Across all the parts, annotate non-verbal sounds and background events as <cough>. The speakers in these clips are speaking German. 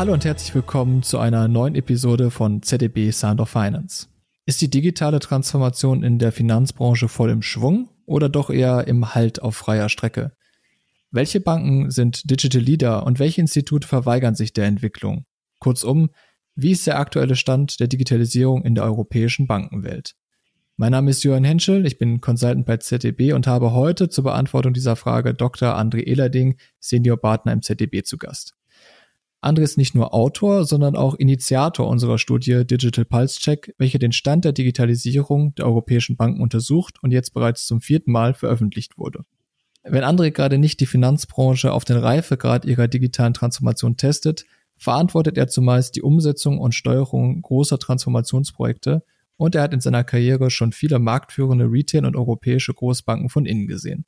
Hallo und herzlich willkommen zu einer neuen Episode von ZDB Sound of Finance. Ist die digitale Transformation in der Finanzbranche voll im Schwung oder doch eher im Halt auf freier Strecke? Welche Banken sind Digital Leader und welche Institute verweigern sich der Entwicklung? Kurzum, wie ist der aktuelle Stand der Digitalisierung in der europäischen Bankenwelt? Mein Name ist Johann Henschel, ich bin Consultant bei ZDB und habe heute zur Beantwortung dieser Frage Dr. André Ehlerding, Senior Partner im ZDB zu Gast. André ist nicht nur Autor, sondern auch Initiator unserer Studie Digital Pulse Check, welche den Stand der Digitalisierung der europäischen Banken untersucht und jetzt bereits zum vierten Mal veröffentlicht wurde. Wenn André gerade nicht die Finanzbranche auf den Reifegrad ihrer digitalen Transformation testet, verantwortet er zumeist die Umsetzung und Steuerung großer Transformationsprojekte und er hat in seiner Karriere schon viele marktführende Retail- und europäische Großbanken von innen gesehen.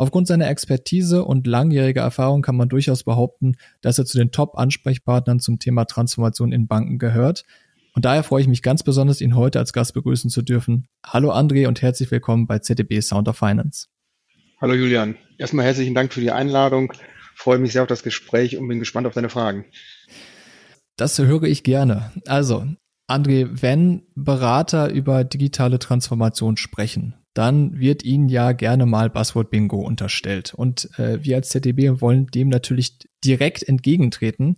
Aufgrund seiner Expertise und langjähriger Erfahrung kann man durchaus behaupten, dass er zu den Top-Ansprechpartnern zum Thema Transformation in Banken gehört. Und daher freue ich mich ganz besonders, ihn heute als Gast begrüßen zu dürfen. Hallo André und herzlich willkommen bei ZDB Sound of Finance. Hallo Julian. Erstmal herzlichen Dank für die Einladung. freue mich sehr auf das Gespräch und bin gespannt auf deine Fragen. Das höre ich gerne. Also, André, wenn Berater über digitale Transformation sprechen, dann wird ihnen ja gerne mal Buzzword Bingo unterstellt. Und äh, wir als ZDB wollen dem natürlich direkt entgegentreten.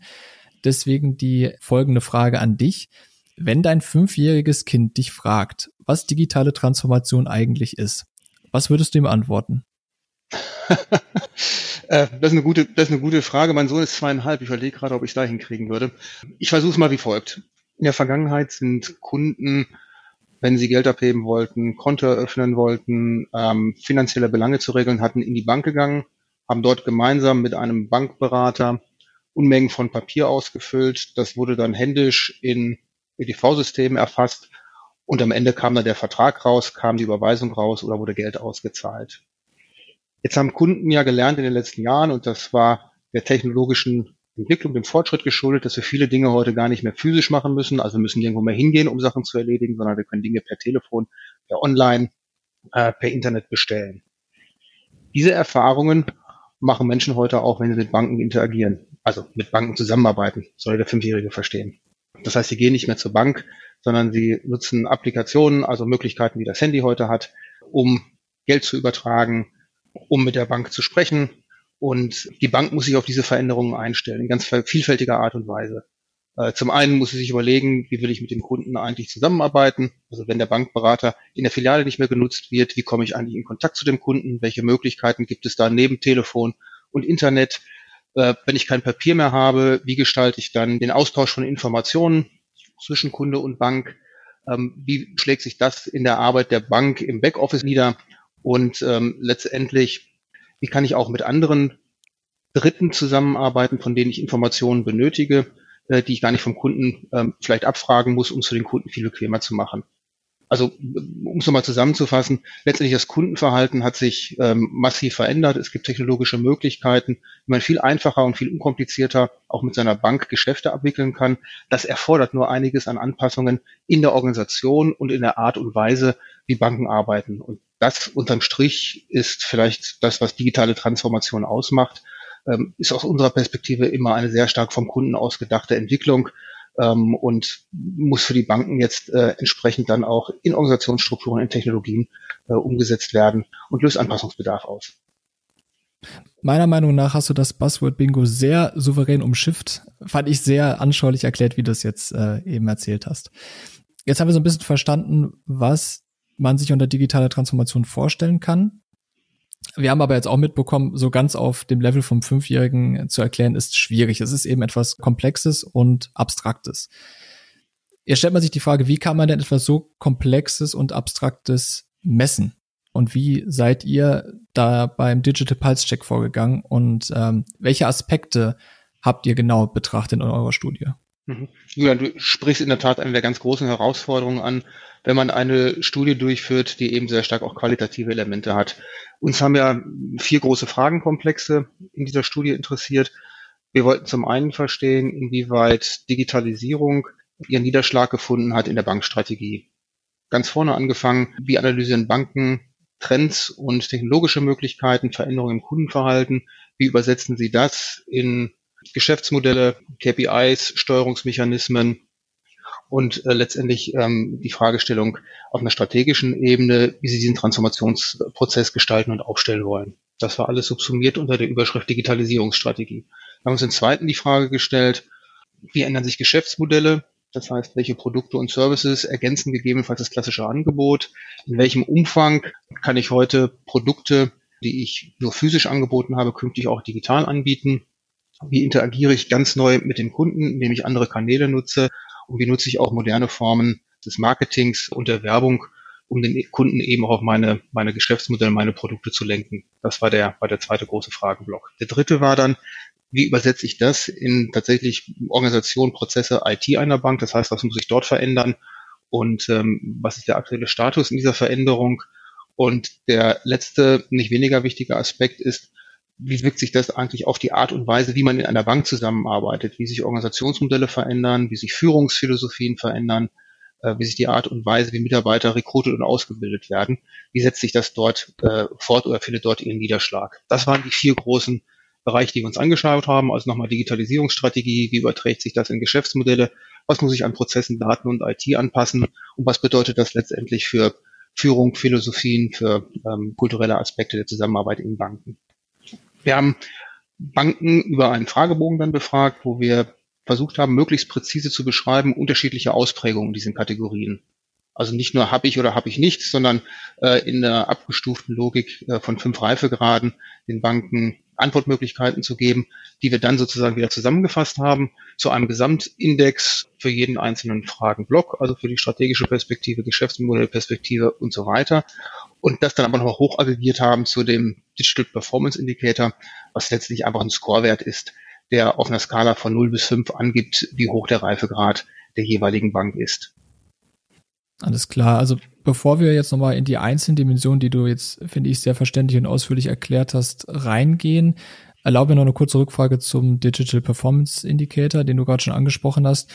Deswegen die folgende Frage an dich. Wenn dein fünfjähriges Kind dich fragt, was digitale Transformation eigentlich ist, was würdest du ihm antworten? <laughs> Äh, das, ist eine gute, das ist eine gute Frage. Mein Sohn ist zweieinhalb. Ich überlege gerade, ob ich es da hinkriegen würde. Ich versuche es mal wie folgt. In der Vergangenheit sind Kunden, wenn sie Geld abheben wollten, Konto eröffnen wollten, ähm, finanzielle Belange zu regeln hatten, in die Bank gegangen, haben dort gemeinsam mit einem Bankberater Unmengen von Papier ausgefüllt. Das wurde dann händisch in EDV-Systemen erfasst und am Ende kam dann der Vertrag raus, kam die Überweisung raus oder wurde Geld ausgezahlt. Jetzt haben Kunden ja gelernt in den letzten Jahren und das war der technologischen Entwicklung, dem Fortschritt geschuldet, dass wir viele Dinge heute gar nicht mehr physisch machen müssen. Also müssen nirgendwo mehr hingehen, um Sachen zu erledigen, sondern wir können Dinge per Telefon, per Online, äh, per Internet bestellen. Diese Erfahrungen machen Menschen heute auch, wenn sie mit Banken interagieren, also mit Banken zusammenarbeiten, soll der Fünfjährige verstehen. Das heißt, sie gehen nicht mehr zur Bank, sondern sie nutzen Applikationen, also Möglichkeiten, wie das Handy heute hat, um Geld zu übertragen, um mit der Bank zu sprechen, und die Bank muss sich auf diese Veränderungen einstellen, in ganz vielfältiger Art und Weise. Äh, zum einen muss sie sich überlegen, wie will ich mit dem Kunden eigentlich zusammenarbeiten? Also wenn der Bankberater in der Filiale nicht mehr genutzt wird, wie komme ich eigentlich in Kontakt zu dem Kunden? Welche Möglichkeiten gibt es da neben Telefon und Internet? Äh, wenn ich kein Papier mehr habe, wie gestalte ich dann den Austausch von Informationen zwischen Kunde und Bank? Ähm, wie schlägt sich das in der Arbeit der Bank im Backoffice nieder? Und ähm, letztendlich wie kann ich auch mit anderen Dritten zusammenarbeiten, von denen ich Informationen benötige, äh, die ich gar nicht vom Kunden ähm, vielleicht abfragen muss, um für den Kunden viel bequemer zu machen. Also um es nochmal zusammenzufassen, letztendlich das Kundenverhalten hat sich ähm, massiv verändert. Es gibt technologische Möglichkeiten, wie man viel einfacher und viel unkomplizierter auch mit seiner Bank Geschäfte abwickeln kann. Das erfordert nur einiges an Anpassungen in der Organisation und in der Art und Weise, wie Banken arbeiten. Und das unterm Strich ist vielleicht das, was digitale Transformation ausmacht, ähm, ist aus unserer Perspektive immer eine sehr stark vom Kunden ausgedachte Entwicklung ähm, und muss für die Banken jetzt äh, entsprechend dann auch in Organisationsstrukturen, in Technologien äh, umgesetzt werden und löst Anpassungsbedarf aus. Meiner Meinung nach hast du das Buzzword Bingo sehr souverän umschifft. Fand ich sehr anschaulich erklärt, wie du es jetzt äh, eben erzählt hast. Jetzt haben wir so ein bisschen verstanden, was man sich unter digitaler Transformation vorstellen kann. Wir haben aber jetzt auch mitbekommen, so ganz auf dem Level vom Fünfjährigen zu erklären, ist schwierig. Es ist eben etwas Komplexes und Abstraktes. Jetzt stellt man sich die Frage, wie kann man denn etwas so Komplexes und Abstraktes messen? Und wie seid ihr da beim Digital Pulse Check vorgegangen? Und ähm, welche Aspekte habt ihr genau betrachtet in eurer Studie? Mhm. Julian, du sprichst in der Tat eine der ganz großen Herausforderungen an, wenn man eine Studie durchführt, die eben sehr stark auch qualitative Elemente hat. Uns haben ja vier große Fragenkomplexe in dieser Studie interessiert. Wir wollten zum einen verstehen, inwieweit Digitalisierung ihren Niederschlag gefunden hat in der Bankstrategie. Ganz vorne angefangen, wie analysieren Banken Trends und technologische Möglichkeiten, Veränderungen im Kundenverhalten, wie übersetzen sie das in Geschäftsmodelle, KPIs, Steuerungsmechanismen und äh, letztendlich ähm, die Fragestellung auf einer strategischen Ebene, wie sie diesen Transformationsprozess gestalten und aufstellen wollen. Das war alles subsumiert unter der Überschrift Digitalisierungsstrategie. Wir haben uns im zweiten die Frage gestellt, wie ändern sich Geschäftsmodelle? Das heißt, welche Produkte und Services ergänzen gegebenenfalls das klassische Angebot? In welchem Umfang kann ich heute Produkte, die ich nur physisch angeboten habe, künftig auch digital anbieten? Wie interagiere ich ganz neu mit dem Kunden, indem ich andere Kanäle nutze? Und wie nutze ich auch moderne Formen des Marketings und der Werbung, um den Kunden eben auch auf meine, meine Geschäftsmodelle, meine Produkte zu lenken? Das war der, war der zweite große Fragenblock. Der dritte war dann, wie übersetze ich das in tatsächlich Organisation, Prozesse, IT einer Bank? Das heißt, was muss ich dort verändern? Und ähm, was ist der aktuelle Status in dieser Veränderung? Und der letzte, nicht weniger wichtige Aspekt ist, wie wirkt sich das eigentlich auf die Art und Weise, wie man in einer Bank zusammenarbeitet, wie sich Organisationsmodelle verändern, wie sich Führungsphilosophien verändern, äh, wie sich die Art und Weise, wie Mitarbeiter rekrutet und ausgebildet werden, wie setzt sich das dort äh, fort oder findet dort ihren Niederschlag. Das waren die vier großen Bereich, die wir uns angeschaut haben, also nochmal Digitalisierungsstrategie, wie überträgt sich das in Geschäftsmodelle, was muss ich an Prozessen, Daten und IT anpassen und was bedeutet das letztendlich für Führung, Philosophien, für ähm, kulturelle Aspekte der Zusammenarbeit in Banken. Wir haben Banken über einen Fragebogen dann befragt, wo wir versucht haben, möglichst präzise zu beschreiben, unterschiedliche Ausprägungen in diesen Kategorien. Also nicht nur habe ich oder habe ich nichts, sondern äh, in der abgestuften Logik äh, von fünf Reifegraden den Banken Antwortmöglichkeiten zu geben, die wir dann sozusagen wieder zusammengefasst haben zu einem Gesamtindex für jeden einzelnen Fragenblock, also für die strategische Perspektive, Geschäftsmodellperspektive und so weiter. Und das dann aber noch hoch aggregiert haben zu dem Digital Performance Indicator, was letztlich einfach ein Scorewert ist, der auf einer Skala von 0 bis 5 angibt, wie hoch der Reifegrad der jeweiligen Bank ist. Alles klar. Also bevor wir jetzt nochmal in die einzelnen Dimensionen, die du jetzt, finde ich, sehr verständlich und ausführlich erklärt hast, reingehen, erlaube mir noch eine kurze Rückfrage zum Digital Performance Indicator, den du gerade schon angesprochen hast.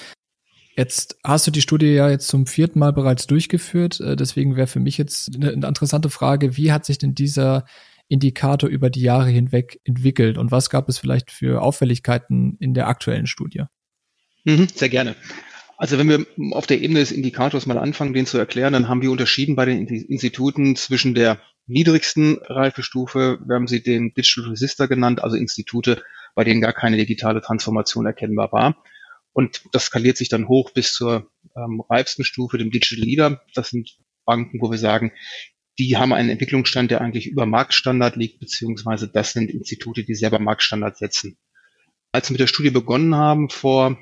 Jetzt hast du die Studie ja jetzt zum vierten Mal bereits durchgeführt. Äh, deswegen wäre für mich jetzt eine interessante Frage, wie hat sich denn dieser Indikator über die Jahre hinweg entwickelt und was gab es vielleicht für Auffälligkeiten in der aktuellen Studie? Mhm, sehr gerne. Also wenn wir auf der Ebene des Indikators mal anfangen, den zu erklären, dann haben wir unterschieden bei den Instituten zwischen der niedrigsten Reifestufe, wir haben sie den Digital Resistor genannt, also Institute, bei denen gar keine digitale Transformation erkennbar war. Und das skaliert sich dann hoch bis zur ähm, reifsten Stufe, dem Digital Leader. Das sind Banken, wo wir sagen, die haben einen Entwicklungsstand, der eigentlich über Marktstandard liegt, beziehungsweise das sind Institute, die selber Marktstandard setzen. Als wir mit der Studie begonnen haben, vor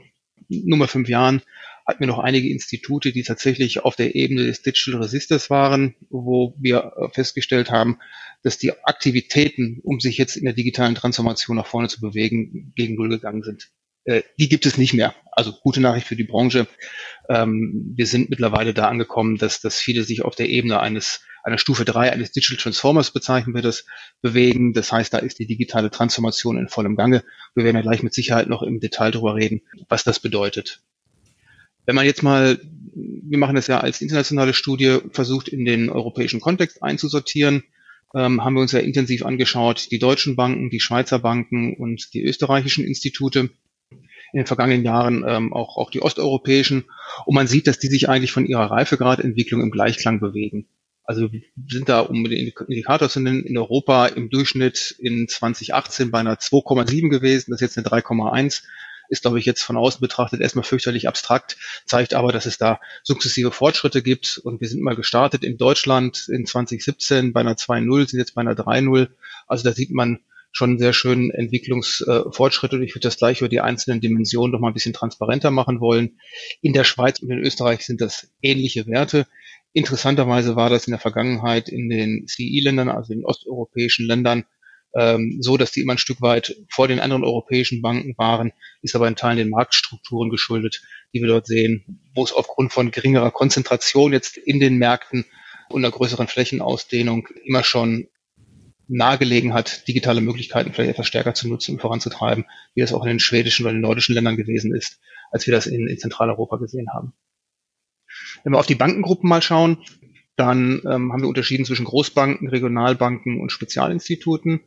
Nummer fünf Jahren, hatten wir noch einige Institute, die tatsächlich auf der Ebene des Digital Resistors waren, wo wir äh, festgestellt haben, dass die Aktivitäten, um sich jetzt in der digitalen Transformation nach vorne zu bewegen, gegen Null gegangen sind. Äh, die gibt es nicht mehr. Also gute Nachricht für die Branche. Ähm, wir sind mittlerweile da angekommen, dass, dass viele sich auf der Ebene eines einer Stufe drei eines Digital Transformers bezeichnen wir das, bewegen. Das heißt, da ist die digitale Transformation in vollem Gange. Wir werden ja gleich mit Sicherheit noch im Detail darüber reden, was das bedeutet. Wenn man jetzt mal, wir machen das ja als internationale Studie, versucht in den europäischen Kontext einzusortieren, ähm, haben wir uns ja intensiv angeschaut, die deutschen Banken, die Schweizer Banken und die österreichischen Institute in den vergangenen Jahren ähm, auch, auch die osteuropäischen. Und man sieht, dass die sich eigentlich von ihrer Reifegradentwicklung im Gleichklang bewegen. Also sind da, um den Indikator zu nennen, in Europa im Durchschnitt in 2018 bei einer 2,7 gewesen, das ist jetzt eine 3,1 ist, glaube ich, jetzt von außen betrachtet erstmal fürchterlich abstrakt, zeigt aber, dass es da sukzessive Fortschritte gibt. Und wir sind mal gestartet in Deutschland in 2017 bei einer 2.0, sind jetzt bei einer 3.0. Also da sieht man schon sehr schönen Entwicklungsfortschritt und ich würde das gleich über die einzelnen Dimensionen noch mal ein bisschen transparenter machen wollen. In der Schweiz und in Österreich sind das ähnliche Werte. Interessanterweise war das in der Vergangenheit in den CI-Ländern, also in osteuropäischen Ländern, ähm, so, dass die immer ein Stück weit vor den anderen europäischen Banken waren, ist aber in Teilen den Marktstrukturen geschuldet, die wir dort sehen, wo es aufgrund von geringerer Konzentration jetzt in den Märkten und einer größeren Flächenausdehnung immer schon nahegelegen hat, digitale Möglichkeiten vielleicht etwas stärker zu nutzen und voranzutreiben, wie das auch in den schwedischen oder den nordischen Ländern gewesen ist, als wir das in, in Zentraleuropa gesehen haben. Wenn wir auf die Bankengruppen mal schauen, dann ähm, haben wir unterschieden zwischen Großbanken, Regionalbanken und Spezialinstituten.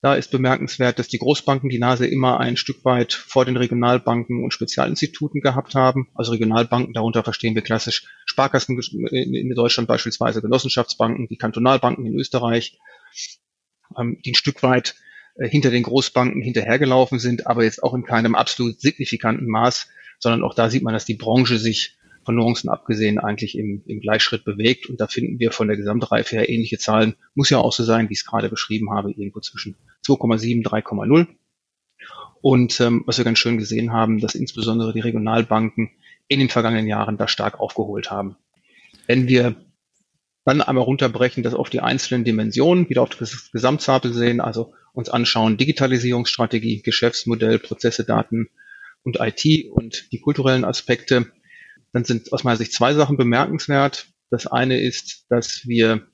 Da ist bemerkenswert, dass die Großbanken die Nase immer ein Stück weit vor den Regionalbanken und Spezialinstituten gehabt haben. Also Regionalbanken, darunter verstehen wir klassisch Sparkassen in Deutschland beispielsweise, Genossenschaftsbanken, die Kantonalbanken in Österreich, ähm, die ein Stück weit äh, hinter den Großbanken hinterhergelaufen sind, aber jetzt auch in keinem absolut signifikanten Maß, sondern auch da sieht man, dass die Branche sich Nuancen abgesehen eigentlich im, im Gleichschritt bewegt. Und da finden wir von der Gesamtreife her ähnliche Zahlen. Muss ja auch so sein, wie ich es gerade beschrieben habe, irgendwo zwischen 2,7, 3,0. Und ähm, was wir ganz schön gesehen haben, dass insbesondere die Regionalbanken in den vergangenen Jahren da stark aufgeholt haben. Wenn wir dann einmal runterbrechen, das auf die einzelnen Dimensionen, wieder auf das Gesamtzapel sehen, also uns anschauen, Digitalisierungsstrategie, Geschäftsmodell, Prozesse, Daten und IT und die kulturellen Aspekte, dann sind aus meiner Sicht zwei Sachen bemerkenswert. Das eine ist, dass wir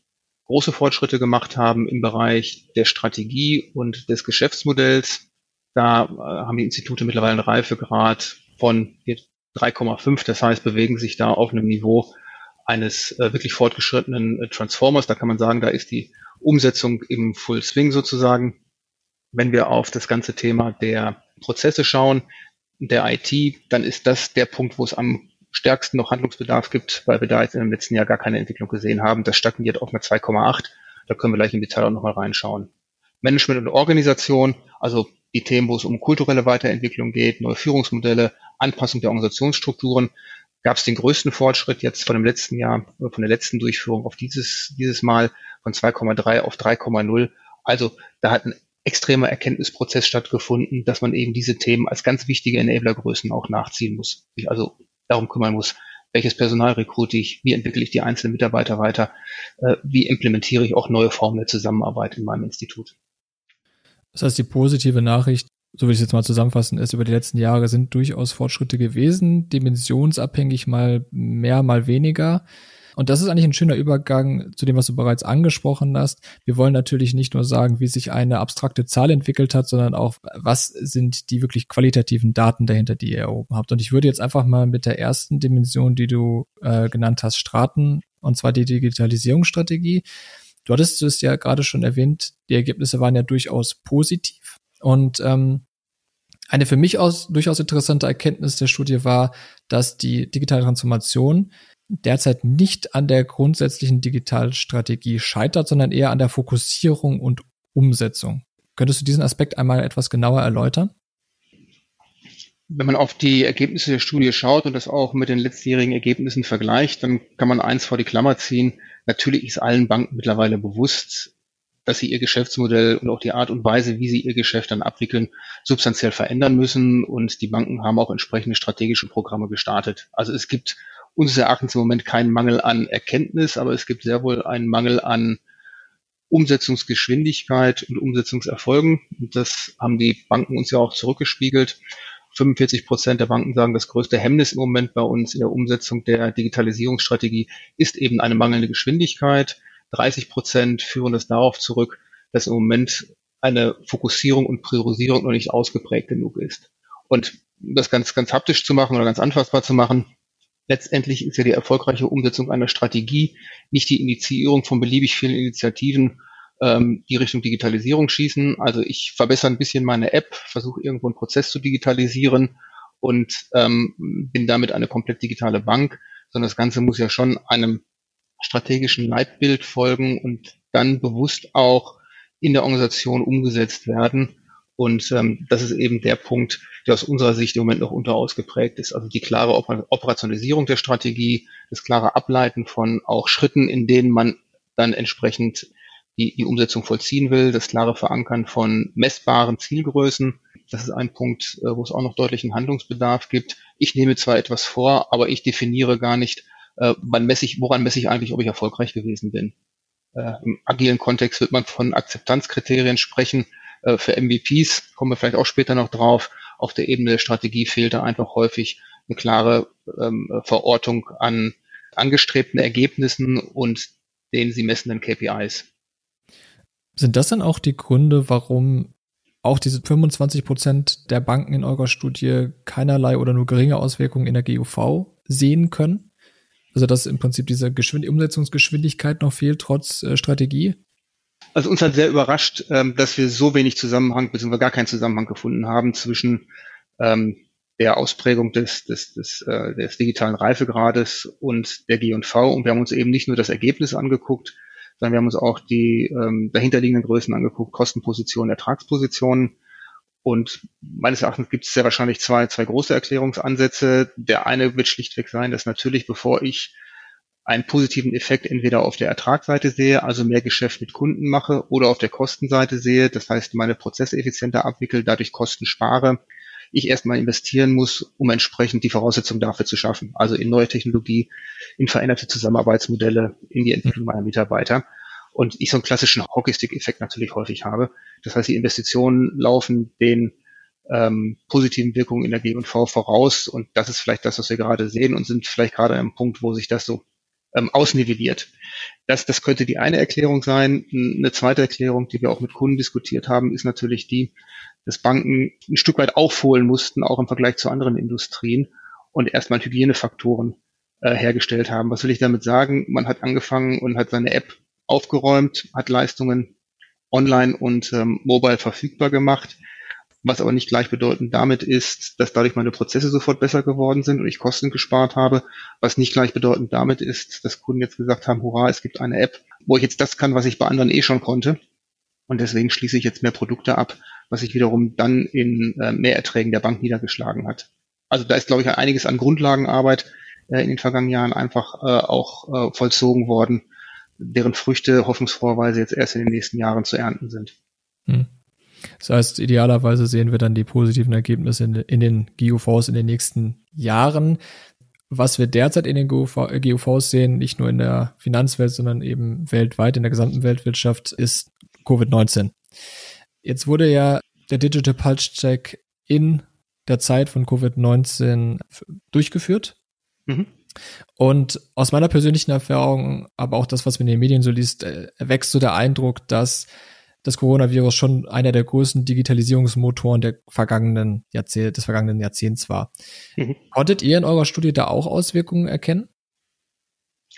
große Fortschritte gemacht haben im Bereich der Strategie und des Geschäftsmodells. Da äh, haben die Institute mittlerweile einen Reifegrad von 3,5. Das heißt, bewegen sich da auf einem Niveau eines äh, wirklich fortgeschrittenen äh, Transformers. Da kann man sagen, da ist die Umsetzung im Full Swing sozusagen. Wenn wir auf das ganze Thema der Prozesse schauen, der IT, dann ist das der Punkt, wo es am stärksten noch Handlungsbedarf gibt, weil wir da jetzt im letzten Jahr gar keine Entwicklung gesehen haben. Das stagniert auf einer 2,8. Da können wir gleich im Detail auch nochmal reinschauen. Management und Organisation, also die Themen, wo es um kulturelle Weiterentwicklung geht, neue Führungsmodelle, Anpassung der Organisationsstrukturen, gab es den größten Fortschritt jetzt von dem letzten Jahr, von der letzten Durchführung auf dieses, dieses Mal von 2,3 auf 3,0. Also da hat ein extremer Erkenntnisprozess stattgefunden, dass man eben diese Themen als ganz wichtige Enablergrößen auch nachziehen muss. Also darum kümmern muss, welches Personal rekrute ich, wie entwickle ich die einzelnen Mitarbeiter weiter, äh, wie implementiere ich auch neue Formen der Zusammenarbeit in meinem Institut. Das heißt, die positive Nachricht, so will ich es jetzt mal zusammenfassen, ist, über die letzten Jahre sind durchaus Fortschritte gewesen, dimensionsabhängig mal mehr, mal weniger. Und das ist eigentlich ein schöner Übergang zu dem, was du bereits angesprochen hast. Wir wollen natürlich nicht nur sagen, wie sich eine abstrakte Zahl entwickelt hat, sondern auch, was sind die wirklich qualitativen Daten dahinter, die ihr erhoben habt. Und ich würde jetzt einfach mal mit der ersten Dimension, die du äh, genannt hast, starten, und zwar die Digitalisierungsstrategie. Du hattest es ja gerade schon erwähnt, die Ergebnisse waren ja durchaus positiv. Und ähm, eine für mich aus, durchaus interessante Erkenntnis der Studie war, dass die digitale Transformation derzeit nicht an der grundsätzlichen Digitalstrategie scheitert, sondern eher an der Fokussierung und Umsetzung. Könntest du diesen Aspekt einmal etwas genauer erläutern? Wenn man auf die Ergebnisse der Studie schaut und das auch mit den letztjährigen Ergebnissen vergleicht, dann kann man eins vor die Klammer ziehen. Natürlich ist allen Banken mittlerweile bewusst, dass sie ihr Geschäftsmodell und auch die Art und Weise, wie sie ihr Geschäft dann abwickeln, substanziell verändern müssen. Und die Banken haben auch entsprechende strategische Programme gestartet. Also es gibt unseres Erachtens im Moment keinen Mangel an Erkenntnis, aber es gibt sehr wohl einen Mangel an Umsetzungsgeschwindigkeit und Umsetzungserfolgen. Das haben die Banken uns ja auch zurückgespiegelt. 45 Prozent der Banken sagen, das größte Hemmnis im Moment bei uns in der Umsetzung der Digitalisierungsstrategie ist eben eine mangelnde Geschwindigkeit. 30 Prozent führen das darauf zurück, dass im Moment eine Fokussierung und Priorisierung noch nicht ausgeprägt genug ist. Und das ganz, ganz haptisch zu machen oder ganz anfassbar zu machen, letztendlich ist ja die erfolgreiche Umsetzung einer Strategie nicht die Initiierung von beliebig vielen Initiativen, ähm, die Richtung Digitalisierung schießen. Also ich verbessere ein bisschen meine App, versuche irgendwo einen Prozess zu digitalisieren und ähm, bin damit eine komplett digitale Bank, sondern das Ganze muss ja schon einem strategischen Leitbild folgen und dann bewusst auch in der Organisation umgesetzt werden. Und ähm, das ist eben der Punkt, der aus unserer Sicht im Moment noch unterausgeprägt ist. Also die klare Operationalisierung der Strategie, das klare Ableiten von auch Schritten, in denen man dann entsprechend die, die Umsetzung vollziehen will, das klare Verankern von messbaren Zielgrößen. Das ist ein Punkt, äh, wo es auch noch deutlichen Handlungsbedarf gibt. Ich nehme zwar etwas vor, aber ich definiere gar nicht, äh, wann messe ich, woran messe ich eigentlich, ob ich erfolgreich gewesen bin. Äh, Im agilen Kontext wird man von Akzeptanzkriterien sprechen äh, für MVPs, kommen wir vielleicht auch später noch drauf. Auf der Ebene der Strategie fehlt da einfach häufig eine klare ähm, Verortung an angestrebten Ergebnissen und den sie messenden KPIs. Sind das dann auch die Gründe, warum auch diese 25 Prozent der Banken in eurer Studie keinerlei oder nur geringe Auswirkungen in der GUV sehen können? Also dass im Prinzip diese Geschwind Umsetzungsgeschwindigkeit noch fehlt, trotz äh, Strategie? Also uns hat sehr überrascht, ähm, dass wir so wenig Zusammenhang bzw. gar keinen Zusammenhang gefunden haben zwischen ähm, der Ausprägung des, des, des, äh, des digitalen Reifegrades und der G&V. Und wir haben uns eben nicht nur das Ergebnis angeguckt, sondern wir haben uns auch die ähm, dahinterliegenden Größen angeguckt, Kostenpositionen, Ertragspositionen. Und meines Erachtens gibt es sehr wahrscheinlich zwei, zwei große Erklärungsansätze. Der eine wird schlichtweg sein, dass natürlich, bevor ich einen positiven Effekt entweder auf der Ertragsseite sehe, also mehr Geschäft mit Kunden mache, oder auf der Kostenseite sehe, das heißt meine Prozesse effizienter abwickel, dadurch Kosten spare, ich erstmal investieren muss, um entsprechend die Voraussetzungen dafür zu schaffen. Also in neue Technologie, in veränderte Zusammenarbeitsmodelle, in die Entwicklung meiner Mitarbeiter. Und ich so einen klassischen Hockeystick-Effekt natürlich häufig habe. Das heißt, die Investitionen laufen den ähm, positiven Wirkungen in der G&V voraus. Und das ist vielleicht das, was wir gerade sehen und sind vielleicht gerade am Punkt, wo sich das so ähm, ausnivelliert. Das, das könnte die eine Erklärung sein. Eine zweite Erklärung, die wir auch mit Kunden diskutiert haben, ist natürlich die, dass Banken ein Stück weit aufholen mussten, auch im Vergleich zu anderen Industrien und erstmal Hygienefaktoren äh, hergestellt haben. Was will ich damit sagen? Man hat angefangen und hat seine App aufgeräumt, hat Leistungen online und ähm, mobile verfügbar gemacht, was aber nicht gleichbedeutend damit ist, dass dadurch meine Prozesse sofort besser geworden sind und ich Kosten gespart habe, was nicht gleichbedeutend damit ist, dass Kunden jetzt gesagt haben, hurra, es gibt eine App, wo ich jetzt das kann, was ich bei anderen eh schon konnte und deswegen schließe ich jetzt mehr Produkte ab, was sich wiederum dann in äh, Mehrerträgen der Bank niedergeschlagen hat. Also da ist, glaube ich, einiges an Grundlagenarbeit äh, in den vergangenen Jahren einfach äh, auch äh, vollzogen worden, deren Früchte hoffnungsfroherweise jetzt erst in den nächsten Jahren zu ernten sind. Hm. Das heißt, idealerweise sehen wir dann die positiven Ergebnisse in, in den GUVs in den nächsten Jahren. Was wir derzeit in den GUVs sehen, nicht nur in der Finanzwelt, sondern eben weltweit in der gesamten Weltwirtschaft, ist Covid-19. Jetzt wurde ja der Digital Pulse Check in der Zeit von Covid-19 durchgeführt. Mhm. Und aus meiner persönlichen Erfahrung, aber auch das, was man in den Medien so liest, äh, erwächst so der Eindruck, dass das Coronavirus schon einer der größten Digitalisierungsmotoren der vergangenen Jahrzehnt, des vergangenen Jahrzehnts war. Mhm. Konntet ihr in eurer Studie da auch Auswirkungen erkennen?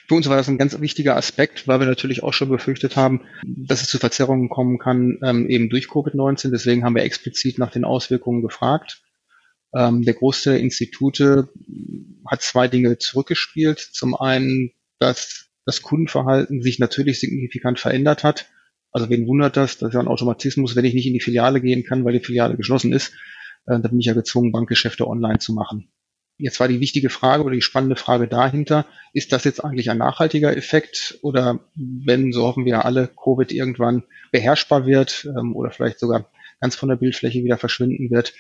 Für uns war das ein ganz wichtiger Aspekt, weil wir natürlich auch schon befürchtet haben, dass es zu Verzerrungen kommen kann, ähm, eben durch Covid-19. Deswegen haben wir explizit nach den Auswirkungen gefragt. Ähm, der Großteil der Institute hat zwei Dinge zurückgespielt. Zum einen, dass das Kundenverhalten sich natürlich signifikant verändert hat. Also wen wundert das? Das ist ja ein Automatismus, wenn ich nicht in die Filiale gehen kann, weil die Filiale geschlossen ist, äh, dann bin ich ja gezwungen, Bankgeschäfte online zu machen. Jetzt war die wichtige Frage oder die spannende Frage dahinter, ist das jetzt eigentlich ein nachhaltiger Effekt oder wenn, so hoffen wir alle, Covid irgendwann beherrschbar wird ähm, oder vielleicht sogar ganz von der Bildfläche wieder verschwinden wird,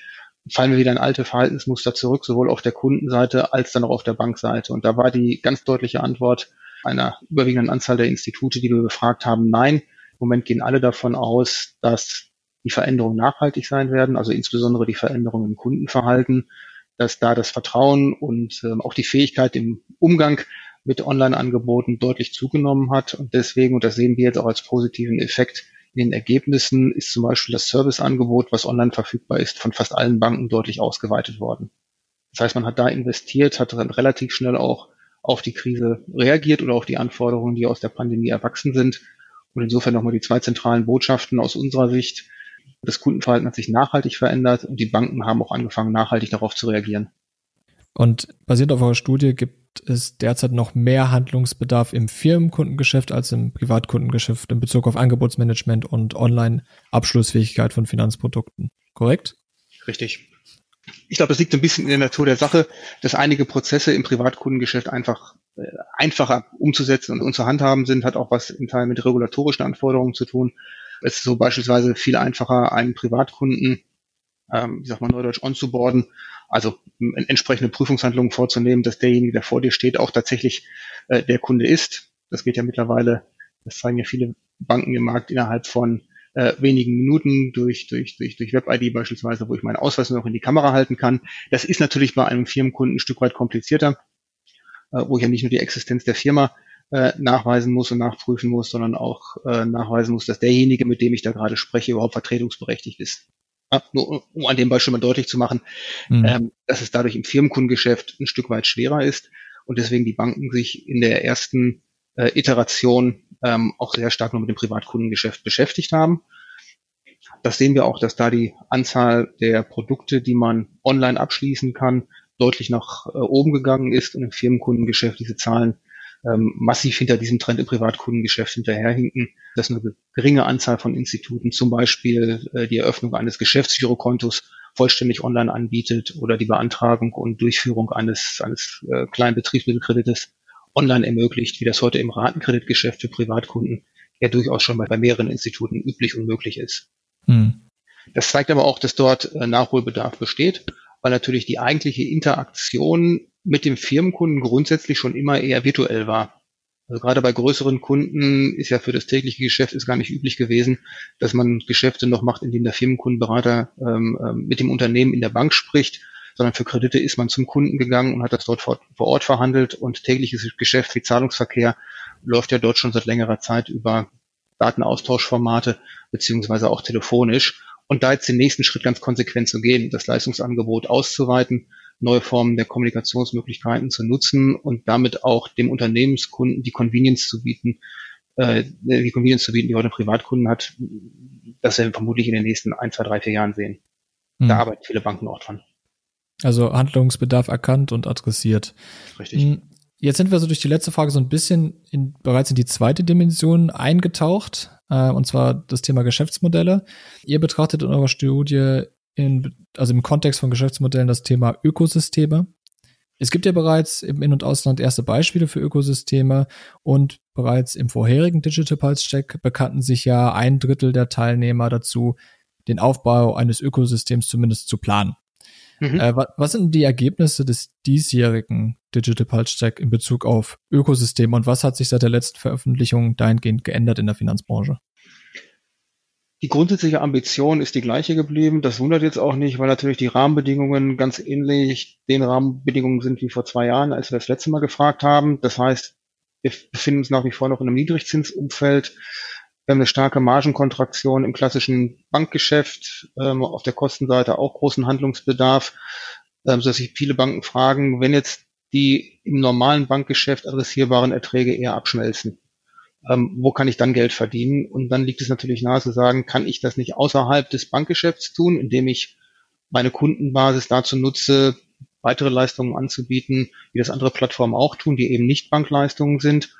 fallen wir wieder in alte Verhaltensmuster zurück, sowohl auf der Kundenseite als dann auch auf der Bankseite. Und da war die ganz deutliche Antwort einer überwiegenden Anzahl der Institute, die wir befragt haben, nein. Im Moment gehen alle davon aus, dass die Veränderungen nachhaltig sein werden, also insbesondere die Veränderungen im Kundenverhalten dass da das Vertrauen und ähm, auch die Fähigkeit im Umgang mit Online-Angeboten deutlich zugenommen hat. Und deswegen, und das sehen wir jetzt auch als positiven Effekt in den Ergebnissen, ist zum Beispiel das Serviceangebot, was online verfügbar ist, von fast allen Banken deutlich ausgeweitet worden. Das heißt, man hat da investiert, hat dann relativ schnell auch auf die Krise reagiert oder auf die Anforderungen, die aus der Pandemie erwachsen sind. Und insofern nochmal die zwei zentralen Botschaften aus unserer Sicht. Das Kundenverhalten hat sich nachhaltig verändert und die Banken haben auch angefangen, nachhaltig darauf zu reagieren. Und basierend auf eurer Studie gibt es derzeit noch mehr Handlungsbedarf im Firmenkundengeschäft als im Privatkundengeschäft in Bezug auf Angebotsmanagement und Online-Abschlussfähigkeit von Finanzprodukten. Korrekt? Richtig. Ich glaube, es liegt ein bisschen in der Natur der Sache, dass einige Prozesse im Privatkundengeschäft einfach äh, einfacher umzusetzen und zu handhaben sind, hat auch was in Teil mit regulatorischen Anforderungen zu tun. Es ist so beispielsweise viel einfacher, einen Privatkunden, ähm, wie sagt man neudeutsch, onzuboarden, also entsprechende Prüfungshandlungen vorzunehmen, dass derjenige, der vor dir steht, auch tatsächlich äh, der Kunde ist. Das geht ja mittlerweile, das zeigen ja viele Banken im Markt innerhalb von äh, wenigen Minuten durch, durch, durch, durch Web-ID beispielsweise, wo ich meinen Ausweis noch in die Kamera halten kann. Das ist natürlich bei einem Firmenkunden ein Stück weit komplizierter, äh, wo ich ja nicht nur die Existenz der Firma äh, nachweisen muss und nachprüfen muss, sondern auch äh, nachweisen muss, dass derjenige, mit dem ich da gerade spreche, überhaupt vertretungsberechtigt ist. Ja, nur um an dem Beispiel mal deutlich zu machen, mhm. ähm, dass es dadurch im Firmenkundengeschäft ein Stück weit schwerer ist und deswegen die Banken sich in der ersten äh, Iteration ähm, auch sehr stark nur mit dem Privatkundengeschäft beschäftigt haben. Das sehen wir auch, dass da die Anzahl der Produkte, die man online abschließen kann, deutlich nach äh, oben gegangen ist und im Firmenkundengeschäft diese Zahlen ähm, massiv hinter diesem Trend im Privatkundengeschäft hinterherhinken, dass eine geringe Anzahl von Instituten zum Beispiel äh, die Eröffnung eines Geschäftsgirokontos vollständig online anbietet oder die Beantragung und Durchführung eines, eines äh, kleinen online ermöglicht, wie das heute im Ratenkreditgeschäft für Privatkunden ja durchaus schon bei, bei mehreren Instituten üblich und möglich ist. Hm. Das zeigt aber auch, dass dort äh, Nachholbedarf besteht, weil natürlich die eigentliche Interaktion mit dem Firmenkunden grundsätzlich schon immer eher virtuell war. Also gerade bei größeren Kunden ist ja für das tägliche Geschäft ist gar nicht üblich gewesen, dass man Geschäfte noch macht, indem der Firmenkundenberater ähm, ähm, mit dem Unternehmen in der Bank spricht, sondern für Kredite ist man zum Kunden gegangen und hat das dort vor, vor Ort verhandelt und tägliches Geschäft wie Zahlungsverkehr läuft ja dort schon seit längerer Zeit über Datenaustauschformate beziehungsweise auch telefonisch. Und da jetzt den nächsten Schritt ganz konsequent zu gehen, das Leistungsangebot auszuweiten, neue Formen der Kommunikationsmöglichkeiten zu nutzen und damit auch dem Unternehmenskunden die Convenience zu bieten, äh, die Convenience zu bieten, die heute Privatkunden hat, das werden wir vermutlich in den nächsten ein, zwei, drei, vier Jahren sehen. Hm. Da arbeiten viele Banken auch dran. Also Handlungsbedarf erkannt und adressiert. Richtig. Hm, jetzt sind wir so durch die letzte Frage so ein bisschen in, bereits in die zweite Dimension eingetaucht, äh, und zwar das Thema Geschäftsmodelle. Ihr betrachtet in eurer Studie in, also im Kontext von Geschäftsmodellen das Thema Ökosysteme. Es gibt ja bereits im In- und Ausland erste Beispiele für Ökosysteme und bereits im vorherigen Digital Pulse Check bekannten sich ja ein Drittel der Teilnehmer dazu, den Aufbau eines Ökosystems zumindest zu planen. Mhm. Äh, was sind die Ergebnisse des diesjährigen Digital Pulse Check in Bezug auf Ökosysteme und was hat sich seit der letzten Veröffentlichung dahingehend geändert in der Finanzbranche? Die grundsätzliche Ambition ist die gleiche geblieben. Das wundert jetzt auch nicht, weil natürlich die Rahmenbedingungen ganz ähnlich den Rahmenbedingungen sind wie vor zwei Jahren, als wir das letzte Mal gefragt haben. Das heißt, wir befinden uns nach wie vor noch in einem Niedrigzinsumfeld. Wir haben eine starke Margenkontraktion im klassischen Bankgeschäft, ähm, auf der Kostenseite auch großen Handlungsbedarf, ähm, sodass sich viele Banken fragen, wenn jetzt die im normalen Bankgeschäft adressierbaren Erträge eher abschmelzen, ähm, wo kann ich dann Geld verdienen? Und dann liegt es natürlich nahe zu sagen, kann ich das nicht außerhalb des Bankgeschäfts tun, indem ich meine Kundenbasis dazu nutze, weitere Leistungen anzubieten, wie das andere Plattformen auch tun, die eben nicht Bankleistungen sind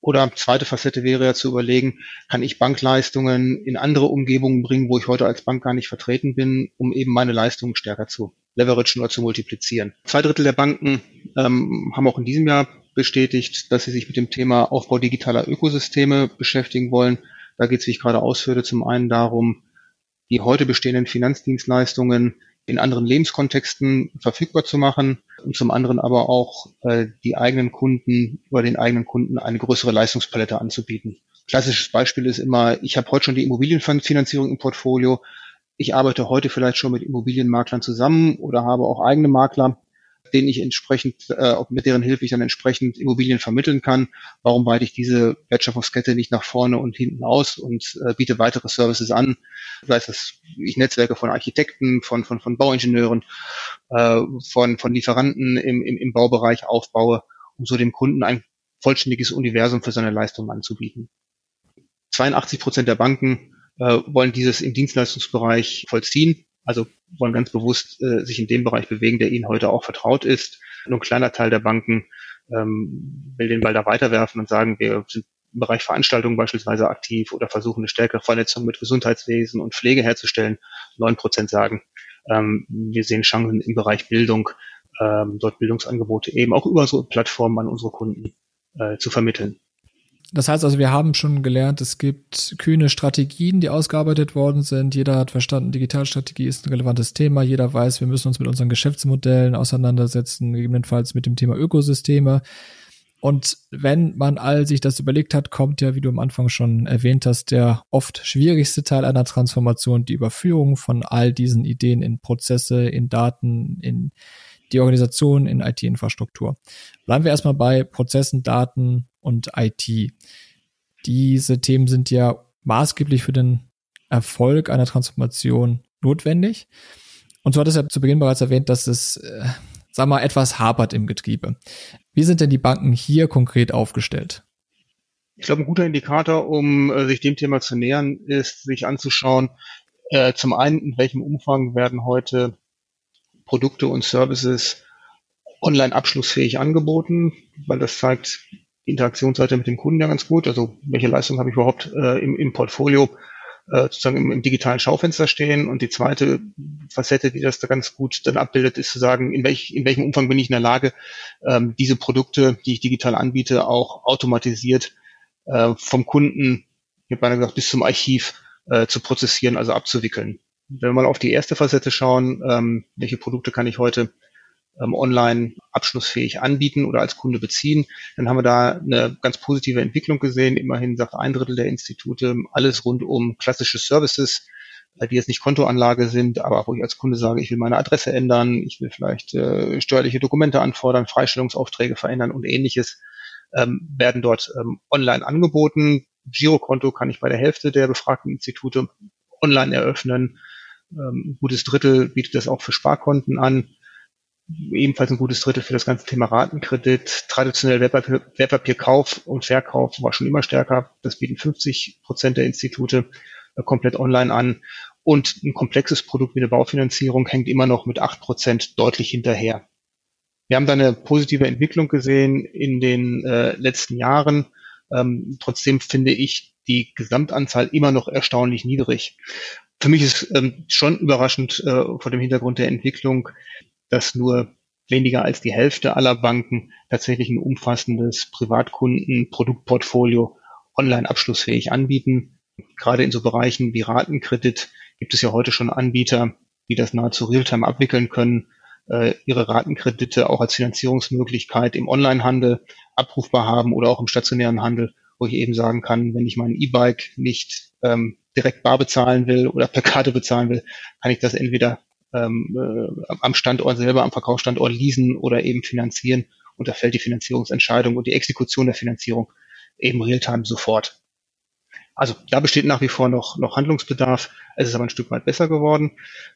oder zweite Facette wäre ja zu überlegen, kann ich Bankleistungen in andere Umgebungen bringen, wo ich heute als Bank gar nicht vertreten bin, um eben meine Leistungen stärker zu leveragen oder zu multiplizieren. Zwei Drittel der Banken ähm, haben auch in diesem Jahr bestätigt, dass sie sich mit dem Thema Aufbau digitaler Ökosysteme beschäftigen wollen. Da geht es, wie ich gerade ausführte, zum einen darum, die heute bestehenden Finanzdienstleistungen in anderen Lebenskontexten verfügbar zu machen und zum anderen aber auch äh, die eigenen Kunden oder den eigenen Kunden eine größere Leistungspalette anzubieten. Klassisches Beispiel ist immer, ich habe heute schon die Immobilienfinanzierung im Portfolio. Ich arbeite heute vielleicht schon mit Immobilienmaklern zusammen oder habe auch eigene Makler denen ich entsprechend, äh, mit deren Hilfe ich dann entsprechend Immobilien vermitteln kann. Warum weite ich diese Wertschöpfungskette nicht nach vorne und hinten aus und äh, biete weitere Services an? Sei es, dass ich Netzwerke von Architekten, von, von, von Bauingenieuren, äh, von, von Lieferanten im, im, im Baubereich aufbaue, um so dem Kunden ein vollständiges Universum für seine Leistung anzubieten. 82 Prozent der Banken äh, wollen dieses im Dienstleistungsbereich vollziehen also wollen ganz bewusst äh, sich in dem Bereich bewegen, der ihnen heute auch vertraut ist. Nur ein kleiner Teil der Banken ähm, will den Ball da weiterwerfen und sagen, wir sind im Bereich Veranstaltungen beispielsweise aktiv oder versuchen eine stärkere Vernetzung mit Gesundheitswesen und Pflege herzustellen. Neun Prozent sagen, ähm, wir sehen Chancen im Bereich Bildung, ähm, dort Bildungsangebote eben auch über so Plattformen an unsere Kunden äh, zu vermitteln. Das heißt also, wir haben schon gelernt, es gibt kühne Strategien, die ausgearbeitet worden sind. Jeder hat verstanden, Digitalstrategie ist ein relevantes Thema. Jeder weiß, wir müssen uns mit unseren Geschäftsmodellen auseinandersetzen, gegebenenfalls mit dem Thema Ökosysteme. Und wenn man all sich das überlegt hat, kommt ja, wie du am Anfang schon erwähnt hast, der oft schwierigste Teil einer Transformation, die Überführung von all diesen Ideen in Prozesse, in Daten, in die Organisation, in IT-Infrastruktur. Bleiben wir erstmal bei Prozessen, Daten und IT. Diese Themen sind ja maßgeblich für den Erfolg einer Transformation notwendig. Und so hat es ja zu Beginn bereits erwähnt, dass es, äh, sag mal, etwas hapert im Getriebe. Wie sind denn die Banken hier konkret aufgestellt? Ich glaube, ein guter Indikator, um äh, sich dem Thema zu nähern, ist, sich anzuschauen, äh, zum einen, in welchem Umfang werden heute Produkte und Services online abschlussfähig angeboten, weil das zeigt die Interaktionsseite mit dem Kunden ja ganz gut. Also welche Leistung habe ich überhaupt äh, im, im Portfolio äh, sozusagen im, im digitalen Schaufenster stehen. Und die zweite Facette, die das da ganz gut dann abbildet, ist zu sagen, in, welch, in welchem Umfang bin ich in der Lage, ähm, diese Produkte, die ich digital anbiete, auch automatisiert äh, vom Kunden, ich habe gesagt, bis zum Archiv äh, zu prozessieren, also abzuwickeln. Wenn wir mal auf die erste Facette schauen, ähm, welche Produkte kann ich heute ähm, online abschlussfähig anbieten oder als Kunde beziehen, dann haben wir da eine ganz positive Entwicklung gesehen. Immerhin sagt ein Drittel der Institute alles rund um klassische Services, die jetzt nicht Kontoanlage sind, aber wo ich als Kunde sage, ich will meine Adresse ändern, ich will vielleicht äh, steuerliche Dokumente anfordern, Freistellungsaufträge verändern und ähnliches, ähm, werden dort ähm, online angeboten. Girokonto kann ich bei der Hälfte der befragten Institute online eröffnen. Ähm, ein gutes Drittel bietet das auch für Sparkonten an ebenfalls ein gutes Drittel für das ganze Thema Ratenkredit. Traditionell Wertpapier, Wertpapierkauf und Verkauf war schon immer stärker. Das bieten 50 Prozent der Institute komplett online an. Und ein komplexes Produkt wie eine Baufinanzierung hängt immer noch mit 8 Prozent deutlich hinterher. Wir haben da eine positive Entwicklung gesehen in den äh, letzten Jahren. Ähm, trotzdem finde ich die Gesamtanzahl immer noch erstaunlich niedrig. Für mich ist ähm, schon überraschend äh, vor dem Hintergrund der Entwicklung, dass nur weniger als die Hälfte aller Banken tatsächlich ein umfassendes Privatkunden-Produktportfolio online abschlussfähig anbieten. Gerade in so Bereichen wie Ratenkredit gibt es ja heute schon Anbieter, die das nahezu realtime abwickeln können, äh, ihre Ratenkredite auch als Finanzierungsmöglichkeit im Onlinehandel abrufbar haben oder auch im stationären Handel, wo ich eben sagen kann, wenn ich mein E-Bike nicht ähm, direkt bar bezahlen will oder per Karte bezahlen will, kann ich das entweder ähm, äh, am Standort selber, am Verkaufsstandort leasen oder eben finanzieren. Und da fällt die Finanzierungsentscheidung und die Exekution der Finanzierung eben realtime sofort. Also da besteht nach wie vor noch, noch Handlungsbedarf. Es ist aber ein Stück weit besser geworden,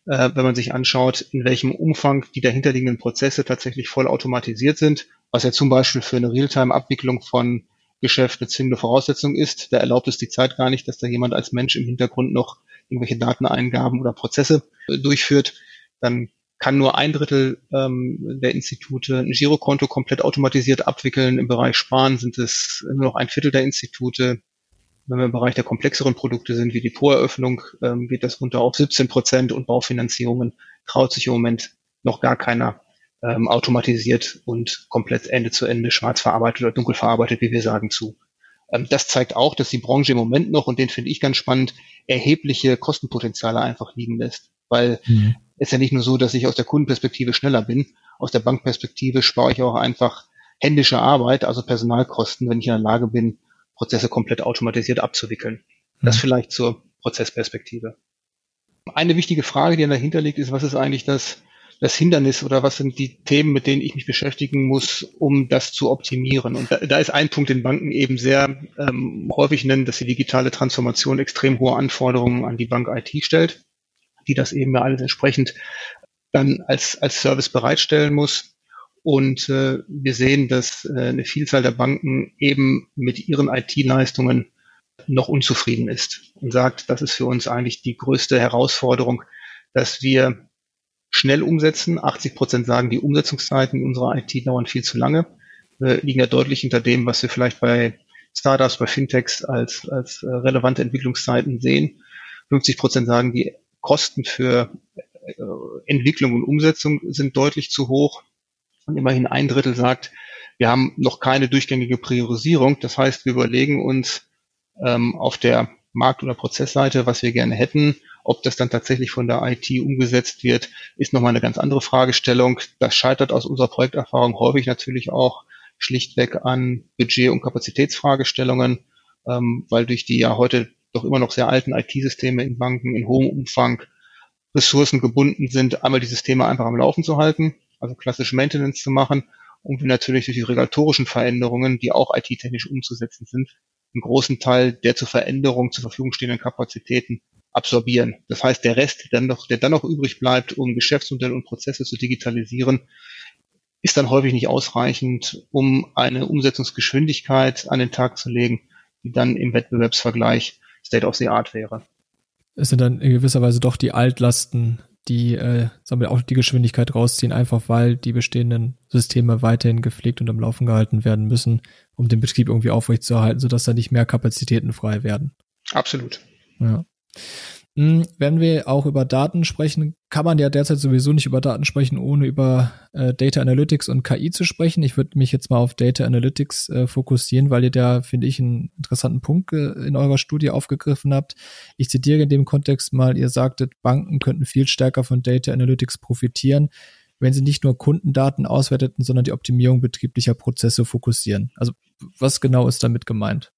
äh, wenn man sich anschaut, in welchem Umfang die dahinterliegenden Prozesse tatsächlich voll automatisiert sind, was ja zum Beispiel für eine Realtime-Abwicklung von Geschäft eine zwingende Voraussetzung ist. Da erlaubt es die Zeit gar nicht, dass da jemand als Mensch im Hintergrund noch irgendwelche Dateneingaben oder Prozesse äh, durchführt, dann kann nur ein Drittel ähm, der Institute ein Girokonto komplett automatisiert abwickeln. Im Bereich Sparen sind es nur noch ein Viertel der Institute. Wenn wir im Bereich der komplexeren Produkte sind, wie die Voreröffnung, ähm, geht das runter auf 17 Prozent und Baufinanzierungen traut sich im Moment noch gar keiner ähm, automatisiert und komplett Ende zu Ende schwarz verarbeitet oder dunkel verarbeitet, wie wir sagen, zu. Ähm, das zeigt auch, dass die Branche im Moment noch, und den finde ich ganz spannend, erhebliche Kostenpotenziale einfach liegen lässt. Weil mhm. es ja nicht nur so, dass ich aus der Kundenperspektive schneller bin, aus der Bankperspektive spare ich auch einfach händische Arbeit, also Personalkosten, wenn ich in der Lage bin, Prozesse komplett automatisiert abzuwickeln. Mhm. Das vielleicht zur Prozessperspektive. Eine wichtige Frage, die dahinter liegt, ist, was ist eigentlich das das Hindernis oder was sind die Themen, mit denen ich mich beschäftigen muss, um das zu optimieren? Und da, da ist ein Punkt den Banken eben sehr ähm, häufig nennen, dass die digitale Transformation extrem hohe Anforderungen an die Bank IT stellt, die das eben ja alles entsprechend dann als, als Service bereitstellen muss. Und äh, wir sehen, dass äh, eine Vielzahl der Banken eben mit ihren IT-Leistungen noch unzufrieden ist und sagt, das ist für uns eigentlich die größte Herausforderung, dass wir schnell umsetzen. 80 Prozent sagen, die Umsetzungszeiten unserer IT dauern viel zu lange, Wir liegen ja deutlich hinter dem, was wir vielleicht bei Startups, bei Fintechs als, als äh, relevante Entwicklungszeiten sehen. 50 Prozent sagen, die Kosten für äh, Entwicklung und Umsetzung sind deutlich zu hoch. Und immerhin ein Drittel sagt, wir haben noch keine durchgängige Priorisierung. Das heißt, wir überlegen uns ähm, auf der Markt- oder Prozessseite, was wir gerne hätten ob das dann tatsächlich von der IT umgesetzt wird, ist nochmal eine ganz andere Fragestellung. Das scheitert aus unserer Projekterfahrung häufig natürlich auch schlichtweg an Budget- und Kapazitätsfragestellungen, ähm, weil durch die ja heute doch immer noch sehr alten IT-Systeme in Banken in hohem Umfang Ressourcen gebunden sind, einmal die Systeme einfach am Laufen zu halten, also klassische Maintenance zu machen und natürlich durch die regulatorischen Veränderungen, die auch IT-technisch umzusetzen sind, einen großen Teil der zur Veränderung zur Verfügung stehenden Kapazitäten absorbieren. Das heißt, der Rest, der, dann noch, der dann noch übrig bleibt, um Geschäftsmodelle und Prozesse zu digitalisieren, ist dann häufig nicht ausreichend, um eine Umsetzungsgeschwindigkeit an den Tag zu legen, die dann im Wettbewerbsvergleich State of the Art wäre. Es sind dann in gewisser Weise doch die Altlasten, die äh, sagen wir, auch die Geschwindigkeit rausziehen, einfach weil die bestehenden Systeme weiterhin gepflegt und am Laufen gehalten werden müssen, um den Betrieb irgendwie aufrechtzuerhalten, sodass da nicht mehr Kapazitäten frei werden. Absolut. Ja. Hm, wenn wir auch über Daten sprechen, kann man ja derzeit sowieso nicht über Daten sprechen, ohne über äh, Data Analytics und KI zu sprechen. Ich würde mich jetzt mal auf Data Analytics äh, fokussieren, weil ihr da, finde ich, einen interessanten Punkt äh, in eurer Studie aufgegriffen habt. Ich zitiere in dem Kontext mal, ihr sagtet, Banken könnten viel stärker von Data Analytics profitieren, wenn sie nicht nur Kundendaten auswerteten, sondern die Optimierung betrieblicher Prozesse fokussieren. Also was genau ist damit gemeint?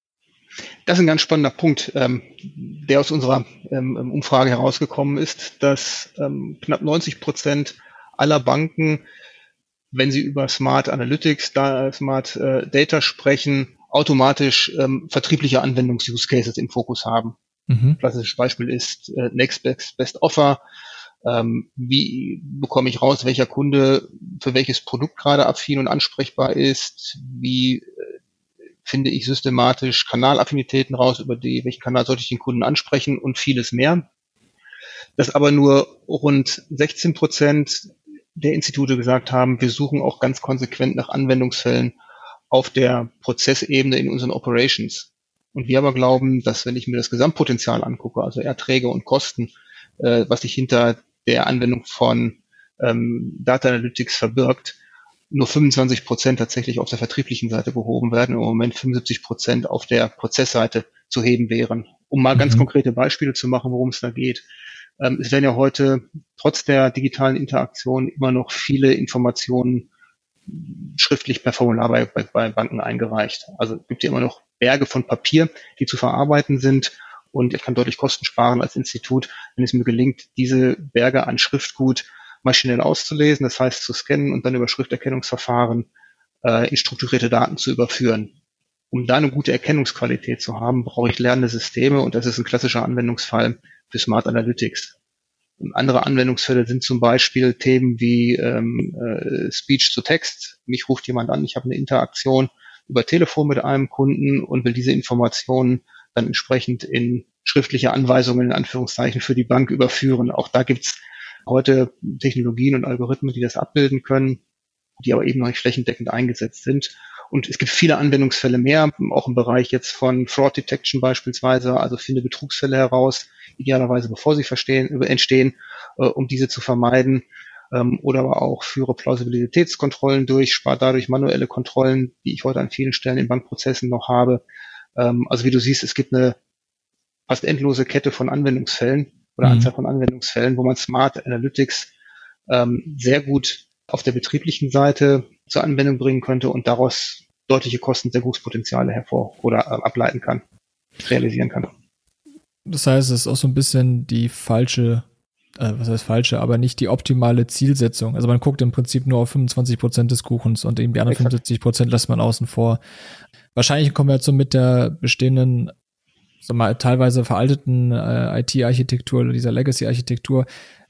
Das ist ein ganz spannender Punkt, ähm, der aus unserer ähm, Umfrage herausgekommen ist, dass ähm, knapp 90 Prozent aller Banken, wenn sie über Smart Analytics, da, Smart äh, Data sprechen, automatisch ähm, vertriebliche Anwendungs-Use Cases im Fokus haben. Mhm. Klassisches Beispiel ist äh, Next Best, Best Offer. Ähm, wie bekomme ich raus, welcher Kunde für welches Produkt gerade affin und ansprechbar ist? Wie äh, finde ich systematisch Kanalaffinitäten raus, über die, welchen Kanal sollte ich den Kunden ansprechen und vieles mehr. Dass aber nur rund 16 Prozent der Institute gesagt haben, wir suchen auch ganz konsequent nach Anwendungsfällen auf der Prozessebene in unseren Operations. Und wir aber glauben, dass wenn ich mir das Gesamtpotenzial angucke, also Erträge und Kosten, äh, was sich hinter der Anwendung von ähm, Data Analytics verbirgt, nur 25 Prozent tatsächlich auf der vertrieblichen Seite gehoben werden, im Moment 75 Prozent auf der Prozessseite zu heben wären. Um mal mhm. ganz konkrete Beispiele zu machen, worum es da geht. Ähm, es werden ja heute trotz der digitalen Interaktion immer noch viele Informationen schriftlich per Formular bei, bei, bei Banken eingereicht. Also gibt ja immer noch Berge von Papier, die zu verarbeiten sind. Und ich kann deutlich Kosten sparen als Institut, wenn es mir gelingt, diese Berge an Schriftgut maschinell auszulesen, das heißt zu scannen und dann über Schrifterkennungsverfahren äh, in strukturierte Daten zu überführen. Um da eine gute Erkennungsqualität zu haben, brauche ich lernende Systeme und das ist ein klassischer Anwendungsfall für Smart Analytics. Und andere Anwendungsfälle sind zum Beispiel Themen wie ähm, äh, Speech zu Text. Mich ruft jemand an, ich habe eine Interaktion über Telefon mit einem Kunden und will diese Informationen dann entsprechend in schriftliche Anweisungen in Anführungszeichen für die Bank überführen. Auch da gibt's heute Technologien und Algorithmen, die das abbilden können, die aber eben noch nicht flächendeckend eingesetzt sind. Und es gibt viele Anwendungsfälle mehr, auch im Bereich jetzt von Fraud Detection beispielsweise, also finde Betrugsfälle heraus, idealerweise bevor sie verstehen, entstehen, äh, um diese zu vermeiden. Ähm, oder aber auch führe Plausibilitätskontrollen durch, spart dadurch manuelle Kontrollen, die ich heute an vielen Stellen in Bankprozessen noch habe. Ähm, also wie du siehst, es gibt eine fast endlose Kette von Anwendungsfällen, oder mhm. Anzahl von Anwendungsfällen, wo man Smart Analytics ähm, sehr gut auf der betrieblichen Seite zur Anwendung bringen könnte und daraus deutliche Kostensenkungspotenziale hervor oder äh, ableiten kann, realisieren kann. Das heißt, es ist auch so ein bisschen die falsche, äh, was heißt falsche, aber nicht die optimale Zielsetzung. Also man guckt im Prinzip nur auf 25 Prozent des Kuchens und eben die anderen Exakt. 75 Prozent lässt man außen vor. Wahrscheinlich kommen wir jetzt so mit der bestehenden sag mal, teilweise veralteten äh, IT-Architektur oder dieser Legacy-Architektur,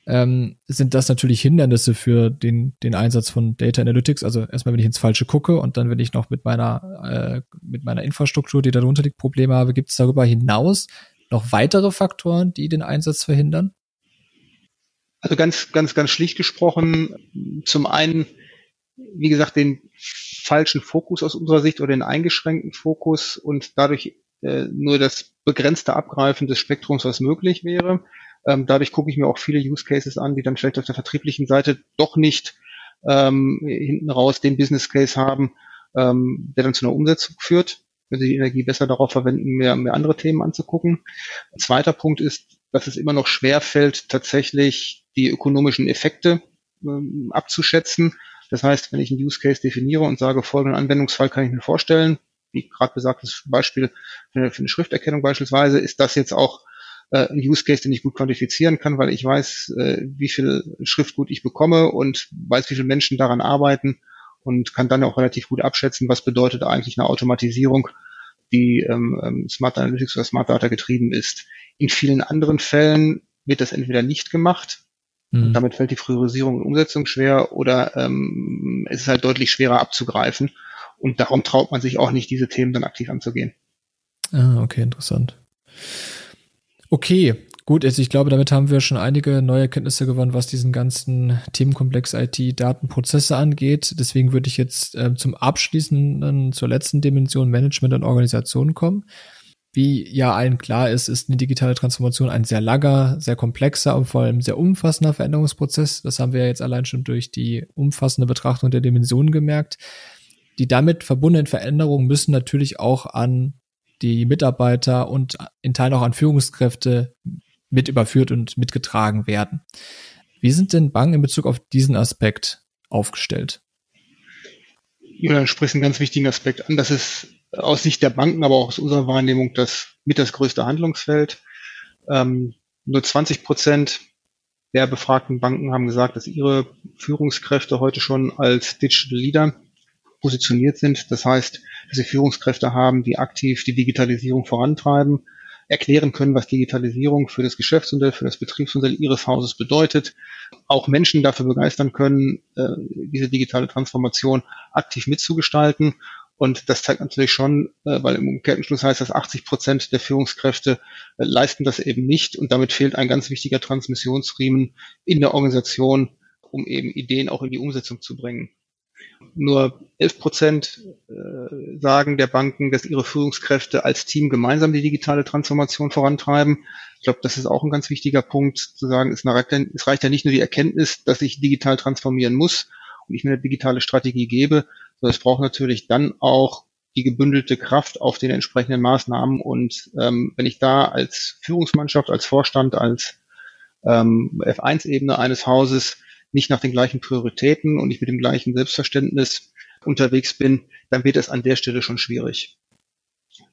ähm, sind das natürlich Hindernisse für den, den Einsatz von Data Analytics. Also erstmal, wenn ich ins Falsche gucke und dann, wenn ich noch mit meiner, äh, mit meiner Infrastruktur, die darunter liegt, Probleme habe, gibt es darüber hinaus noch weitere Faktoren, die den Einsatz verhindern? Also ganz, ganz, ganz schlicht gesprochen, zum einen, wie gesagt, den falschen Fokus aus unserer Sicht oder den eingeschränkten Fokus und dadurch äh, nur das begrenzte Abgreifen des Spektrums, was möglich wäre. Ähm, dadurch gucke ich mir auch viele Use Cases an, die dann vielleicht auf der vertrieblichen Seite doch nicht ähm, hinten raus den Business Case haben, ähm, der dann zu einer Umsetzung führt, wenn sie die Energie besser darauf verwenden, mehr, mehr andere Themen anzugucken. Ein zweiter Punkt ist, dass es immer noch schwer fällt, tatsächlich die ökonomischen Effekte ähm, abzuschätzen. Das heißt, wenn ich einen Use Case definiere und sage, folgenden Anwendungsfall kann ich mir vorstellen, wie gerade besagtes Beispiel für eine, für eine Schrifterkennung beispielsweise, ist das jetzt auch äh, ein Use Case, den ich gut quantifizieren kann, weil ich weiß, äh, wie viel Schriftgut ich bekomme und weiß, wie viele Menschen daran arbeiten und kann dann auch relativ gut abschätzen, was bedeutet eigentlich eine Automatisierung, die ähm, ähm Smart Analytics oder Smart Data getrieben ist. In vielen anderen Fällen wird das entweder nicht gemacht, und mhm. damit fällt die Priorisierung und Umsetzung schwer oder ähm, es ist halt deutlich schwerer abzugreifen. Und darum traut man sich auch nicht, diese Themen dann aktiv anzugehen. Ah, okay, interessant. Okay, gut, also ich glaube, damit haben wir schon einige neue Erkenntnisse gewonnen, was diesen ganzen Themenkomplex IT-Datenprozesse angeht. Deswegen würde ich jetzt äh, zum abschließenden, zur letzten Dimension Management und Organisation kommen. Wie ja allen klar ist, ist eine digitale Transformation ein sehr langer, sehr komplexer und vor allem sehr umfassender Veränderungsprozess. Das haben wir ja jetzt allein schon durch die umfassende Betrachtung der Dimensionen gemerkt. Die damit verbundenen Veränderungen müssen natürlich auch an die Mitarbeiter und in Teilen auch an Führungskräfte mit überführt und mitgetragen werden. Wie sind denn Banken in Bezug auf diesen Aspekt aufgestellt? Julian spricht einen ganz wichtigen Aspekt an. Das ist aus Sicht der Banken, aber auch aus unserer Wahrnehmung das mit das größte Handlungsfeld. Ähm, nur 20 Prozent der befragten Banken haben gesagt, dass ihre Führungskräfte heute schon als Digital Leader positioniert sind. Das heißt, dass sie Führungskräfte haben, die aktiv die Digitalisierung vorantreiben, erklären können, was Digitalisierung für das Geschäftsmodell, für das Betriebsmodell ihres Hauses bedeutet, auch Menschen dafür begeistern können, äh, diese digitale Transformation aktiv mitzugestalten und das zeigt natürlich schon, äh, weil im Umkehrschluss heißt das, 80 Prozent der Führungskräfte äh, leisten das eben nicht. Und damit fehlt ein ganz wichtiger Transmissionsriemen in der Organisation, um eben Ideen auch in die Umsetzung zu bringen. Nur 11 Prozent äh, sagen der Banken, dass ihre Führungskräfte als Team gemeinsam die digitale Transformation vorantreiben. Ich glaube, das ist auch ein ganz wichtiger Punkt, zu sagen, es reicht ja nicht nur die Erkenntnis, dass ich digital transformieren muss und ich mir eine digitale Strategie gebe, so, es braucht natürlich dann auch die gebündelte Kraft auf den entsprechenden Maßnahmen. Und ähm, wenn ich da als Führungsmannschaft, als Vorstand, als ähm, F1-Ebene eines Hauses nicht nach den gleichen Prioritäten und nicht mit dem gleichen Selbstverständnis unterwegs bin, dann wird es an der Stelle schon schwierig.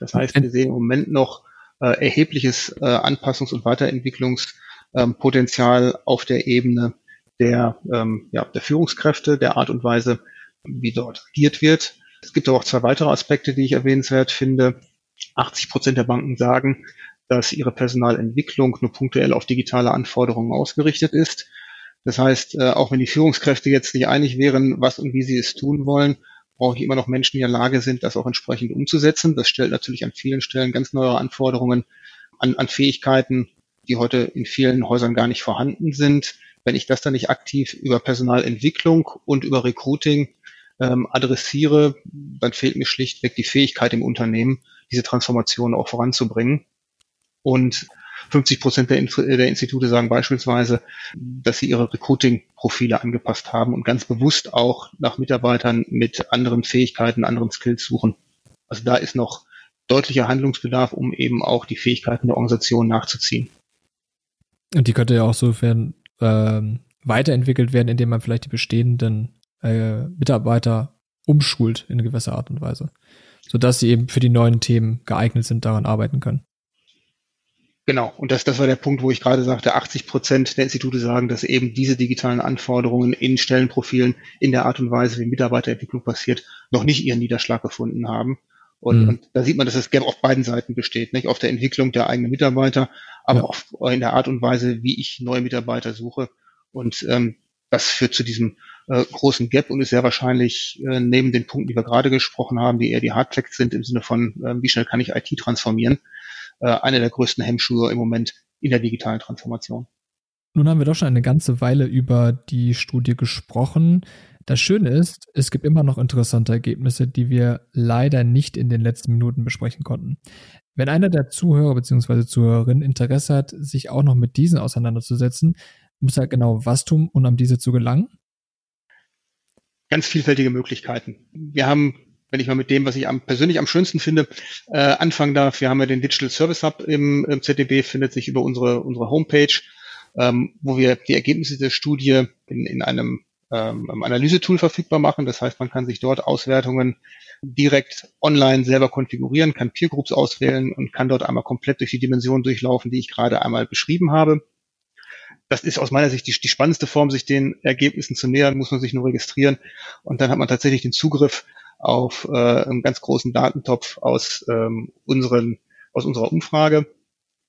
Das heißt, wir sehen im Moment noch äh, erhebliches äh, Anpassungs- und Weiterentwicklungspotenzial ähm, auf der Ebene der, ähm, ja, der Führungskräfte, der Art und Weise, wie dort agiert wird. Es gibt aber auch zwei weitere Aspekte, die ich erwähnenswert finde. 80 Prozent der Banken sagen, dass ihre Personalentwicklung nur punktuell auf digitale Anforderungen ausgerichtet ist. Das heißt, äh, auch wenn die Führungskräfte jetzt nicht einig wären, was und wie sie es tun wollen, brauche ich immer noch Menschen, die in der Lage sind, das auch entsprechend umzusetzen. Das stellt natürlich an vielen Stellen ganz neue Anforderungen an, an Fähigkeiten, die heute in vielen Häusern gar nicht vorhanden sind. Wenn ich das dann nicht aktiv über Personalentwicklung und über Recruiting ähm, adressiere, dann fehlt mir schlichtweg die Fähigkeit im Unternehmen, diese Transformation auch voranzubringen. Und 50 Prozent der, der, Institute sagen beispielsweise, dass sie ihre Recruiting-Profile angepasst haben und ganz bewusst auch nach Mitarbeitern mit anderen Fähigkeiten, anderen Skills suchen. Also da ist noch deutlicher Handlungsbedarf, um eben auch die Fähigkeiten der Organisation nachzuziehen. Und die könnte ja auch so werden, ähm, weiterentwickelt werden, indem man vielleicht die bestehenden äh, Mitarbeiter umschult in gewisser Art und Weise, sodass sie eben für die neuen Themen geeignet sind, daran arbeiten können. Genau, und das, das war der Punkt, wo ich gerade sagte, 80 Prozent der Institute sagen, dass eben diese digitalen Anforderungen in Stellenprofilen in der Art und Weise, wie Mitarbeiterentwicklung passiert, noch nicht ihren Niederschlag gefunden haben. Und, mhm. und da sieht man, dass das Gap auf beiden Seiten besteht, nicht auf der Entwicklung der eigenen Mitarbeiter, aber ja. auch in der Art und Weise, wie ich neue Mitarbeiter suche. Und ähm, das führt zu diesem äh, großen Gap und ist sehr wahrscheinlich äh, neben den Punkten, die wir gerade gesprochen haben, die eher die Hardfacts sind im Sinne von, äh, wie schnell kann ich IT transformieren, äh, eine der größten Hemmschuhe im Moment in der digitalen Transformation. Nun haben wir doch schon eine ganze Weile über die Studie gesprochen. Das Schöne ist, es gibt immer noch interessante Ergebnisse, die wir leider nicht in den letzten Minuten besprechen konnten. Wenn einer der Zuhörer bzw. Zuhörerinnen Interesse hat, sich auch noch mit diesen auseinanderzusetzen, muss er genau was tun, um an diese zu gelangen? ganz vielfältige Möglichkeiten. Wir haben, wenn ich mal mit dem, was ich am, persönlich am schönsten finde, äh, anfangen darf, wir haben ja den Digital Service Hub im, im ZDB, findet sich über unsere, unsere Homepage, ähm, wo wir die Ergebnisse der Studie in, in einem ähm, Analysetool verfügbar machen. Das heißt, man kann sich dort Auswertungen direkt online selber konfigurieren, kann Peer Groups auswählen und kann dort einmal komplett durch die Dimensionen durchlaufen, die ich gerade einmal beschrieben habe das ist aus meiner Sicht die, die spannendste Form, sich den Ergebnissen zu nähern, muss man sich nur registrieren und dann hat man tatsächlich den Zugriff auf äh, einen ganz großen Datentopf aus ähm, unseren aus unserer Umfrage.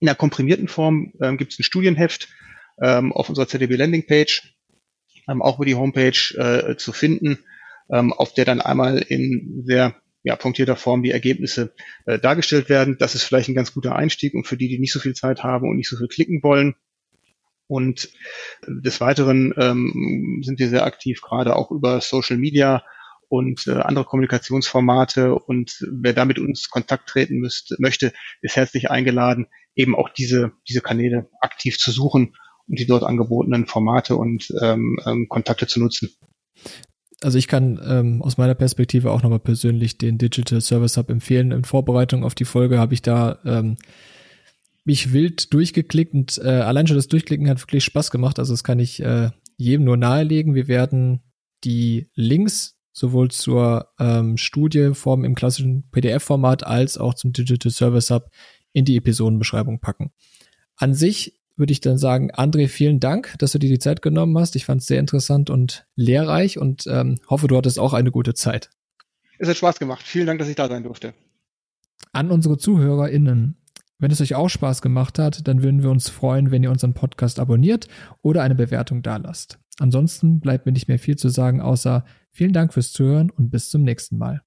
In der komprimierten Form ähm, gibt es ein Studienheft ähm, auf unserer ZDB Landingpage, ähm, auch über die Homepage äh, zu finden, ähm, auf der dann einmal in sehr ja, punktierter Form die Ergebnisse äh, dargestellt werden. Das ist vielleicht ein ganz guter Einstieg und für die, die nicht so viel Zeit haben und nicht so viel klicken wollen. Und des Weiteren ähm, sind wir sehr aktiv, gerade auch über Social Media und äh, andere Kommunikationsformate. Und wer da mit uns Kontakt treten müsste, möchte, ist herzlich eingeladen, eben auch diese, diese Kanäle aktiv zu suchen und die dort angebotenen Formate und ähm, ähm, Kontakte zu nutzen. Also ich kann ähm, aus meiner Perspektive auch nochmal persönlich den Digital Service Hub empfehlen. In Vorbereitung auf die Folge habe ich da ähm, mich wild durchgeklickt und äh, allein schon das Durchklicken hat wirklich Spaß gemacht. Also das kann ich äh, jedem nur nahelegen. Wir werden die Links sowohl zur ähm, Studieform im klassischen PDF-Format als auch zum Digital Service Hub in die Episodenbeschreibung packen. An sich würde ich dann sagen, André, vielen Dank, dass du dir die Zeit genommen hast. Ich fand es sehr interessant und lehrreich und ähm, hoffe, du hattest auch eine gute Zeit. Es hat Spaß gemacht. Vielen Dank, dass ich da sein durfte. An unsere ZuhörerInnen. Wenn es euch auch Spaß gemacht hat, dann würden wir uns freuen, wenn ihr unseren Podcast abonniert oder eine Bewertung dalasst. Ansonsten bleibt mir nicht mehr viel zu sagen, außer vielen Dank fürs Zuhören und bis zum nächsten Mal.